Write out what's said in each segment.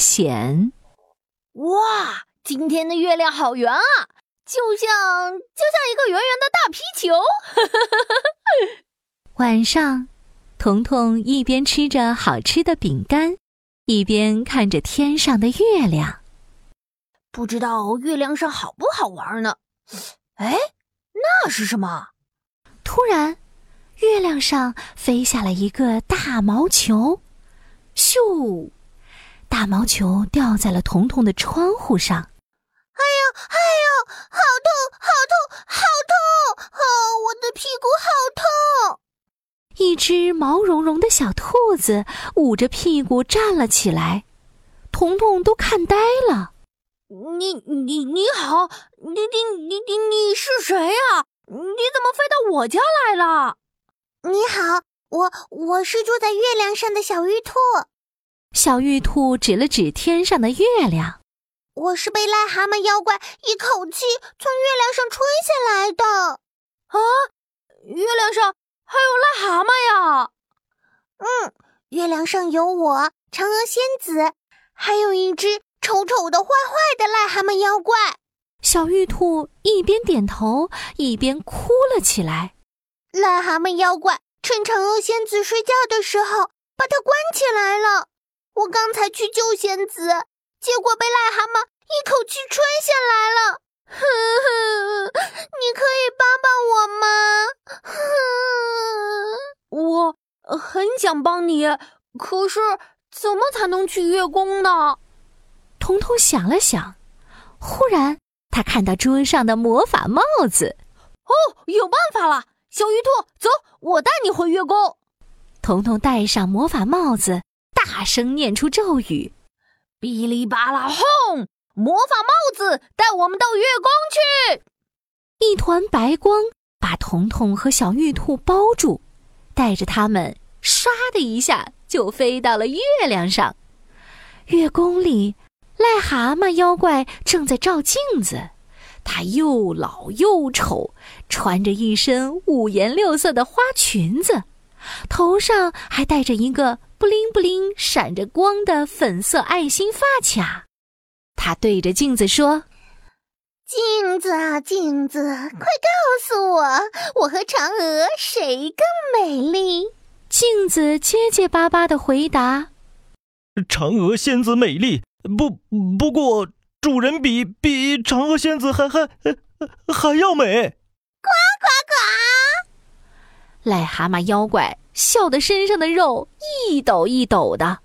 险。哇，今天的月亮好圆啊，就像就像一个圆圆的大皮球。晚上，彤彤一边吃着好吃的饼干，一边看着天上的月亮。不知道月亮上好不好玩呢？哎，那是什么？突然，月亮上飞下了一个大毛球，咻！大毛球掉在了彤彤的窗户上。哎呦，哎呦，好痛，好痛，好痛！哦，我的屁股好痛！一只毛茸茸的小兔子捂着屁股站了起来，彤彤都看呆了。你你你好，你你你你你是谁呀？你怎么飞到我家来了？你好，我我是住在月亮上的小玉兔。小玉兔指了指天上的月亮，我是被癞蛤蟆妖怪一口气从月亮上吹下来的。啊，月亮上还有癞蛤蟆呀？嗯，月亮上有我嫦娥仙子，还有一只。丑丑的、坏坏的癞蛤蟆妖怪，小玉兔一边点头一边哭了起来。癞蛤蟆妖怪趁嫦娥仙子睡觉的时候把她关起来了。我刚才去救仙子，结果被癞蛤蟆一口气吹下来了。哼哼，你可以帮帮我吗？哼，我很想帮你，可是怎么才能去月宫呢？彤彤想了想，忽然他看到桌上的魔法帽子，哦，有办法了！小鱼兔，走，我带你回月宫。彤彤戴上魔法帽子，大声念出咒语：“哔哩吧啦轰！魔法帽子带我们到月宫去。”一团白光把彤彤和小玉兔包住，带着他们唰的一下就飞到了月亮上。月宫里。癞蛤蟆妖怪正在照镜子，他又老又丑，穿着一身五颜六色的花裙子，头上还戴着一个布灵布灵、闪着光的粉色爱心发卡。他对着镜子说：“镜子啊，镜子，快告诉我，我和嫦娥谁更美丽？”镜子结结巴巴的回答：“嫦娥仙子美丽。”不，不过主人比比嫦娥仙子还还还要美。呱呱呱！癞蛤蟆妖怪笑得身上的肉一抖一抖的。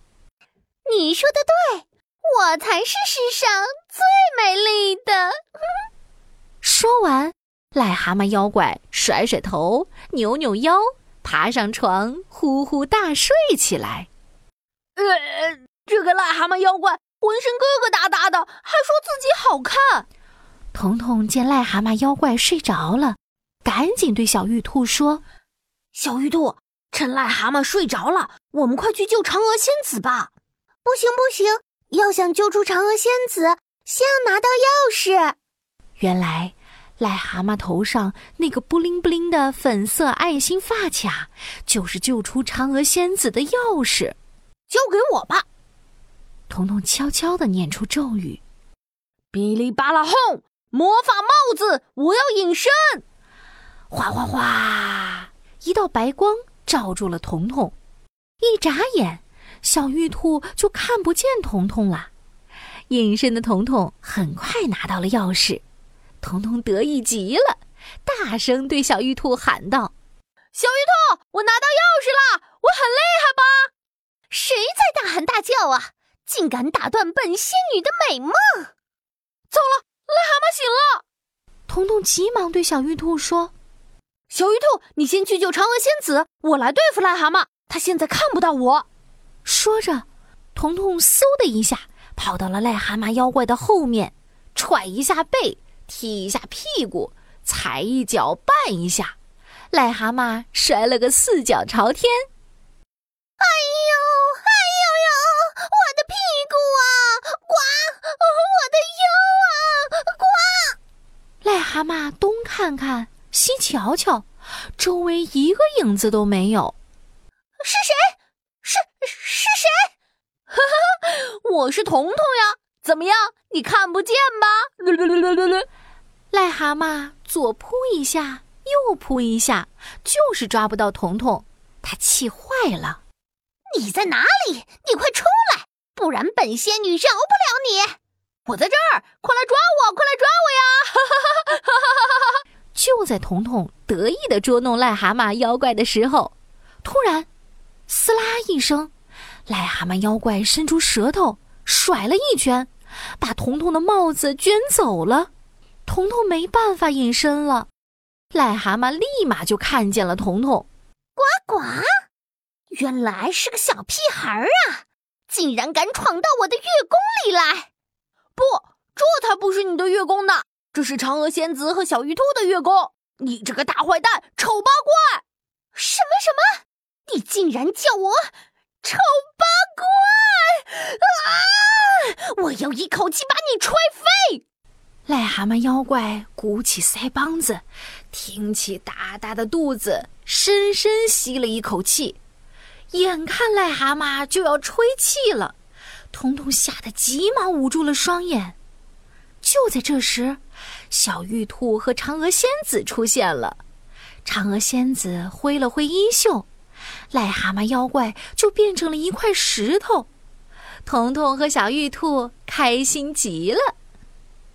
你说的对，我才是世上最美丽的。说完，癞蛤蟆妖怪甩甩头，扭扭腰，爬上床，呼呼大睡起来。呃，这个癞蛤蟆妖怪。浑身疙疙瘩瘩的，还说自己好看。彤彤见癞蛤蟆妖怪睡着了，赶紧对小玉兔说：“小玉兔，趁癞蛤蟆睡着了，我们快去救嫦娥仙子吧！”“不行不行，要想救出嫦娥仙子，先要拿到钥匙。”原来，癞蛤蟆头上那个布灵布灵的粉色爱心发卡，就是救出嫦娥仙子的钥匙。交给我吧。彤彤悄悄的念出咒语：“哔哩吧啦轰！魔法帽子，我要隐身！”哗哗哗，一道白光照住了彤彤。一眨眼，小玉兔就看不见彤彤了。隐身的彤彤很快拿到了钥匙，彤彤得意极了，大声对小玉兔喊道：“小玉兔，我拿到钥匙了！我很厉害吧？谁在大喊大叫啊？”竟敢打断本仙女的美梦！糟了，癞蛤蟆醒了！彤彤急忙对小玉兔说：“小玉兔，你先去救嫦娥仙子，我来对付癞蛤蟆。他现在看不到我。”说着，彤彤嗖的一下跑到了癞蛤蟆妖怪的后面，踹一下背，踢一下屁股，踩一脚绊一下，癞蛤蟆摔了个四脚朝天。哎呦，哎呦呦！我的屁股啊，呱！我的腰啊，呱！癞蛤蟆东看看，西瞧瞧，周围一个影子都没有。是谁？是是谁？哈哈，我是彤彤呀，怎么样？你看不见吧？癞蛤蟆左扑一下，右扑一下，就是抓不到彤彤，他气坏了。你在哪里？你快出来，不然本仙女饶不了你！我在这儿，快来抓我，快来抓我呀！就在彤彤得意的捉弄癞蛤蟆妖怪的时候，突然，撕拉一声。癞蛤蟆妖怪伸出舌头，甩了一拳，把彤彤的帽子卷走了。彤彤没办法隐身了。癞蛤蟆立马就看见了彤彤，呱呱，原来是个小屁孩儿啊！竟然敢闯到我的月宫里来！不，这才不是你的月宫呢，这是嫦娥仙子和小玉兔的月宫。你这个大坏蛋，丑八怪！什么什么？你竟然叫我？丑八怪！啊！我要一口气把你吹飞！癞蛤蟆妖怪鼓起腮帮子，挺起大大的肚子，深深吸了一口气。眼看癞蛤蟆就要吹气了，彤彤吓得急忙捂住了双眼。就在这时，小玉兔和嫦娥仙子出现了。嫦娥仙子挥了挥衣袖。癞蛤蟆妖怪就变成了一块石头，彤彤和小玉兔开心极了。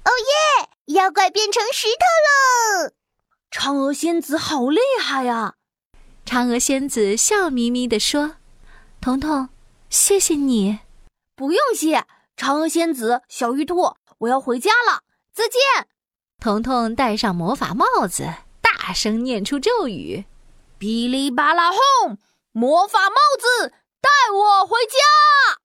哦耶！妖怪变成石头了！嫦娥仙子好厉害呀！嫦娥仙子笑眯眯地说：“彤彤，谢谢你。”不用谢，嫦娥仙子，小玉兔，我要回家了，再见。彤彤戴上魔法帽子，大声念出咒语。哔哩吧啦轰！魔法帽子带我回家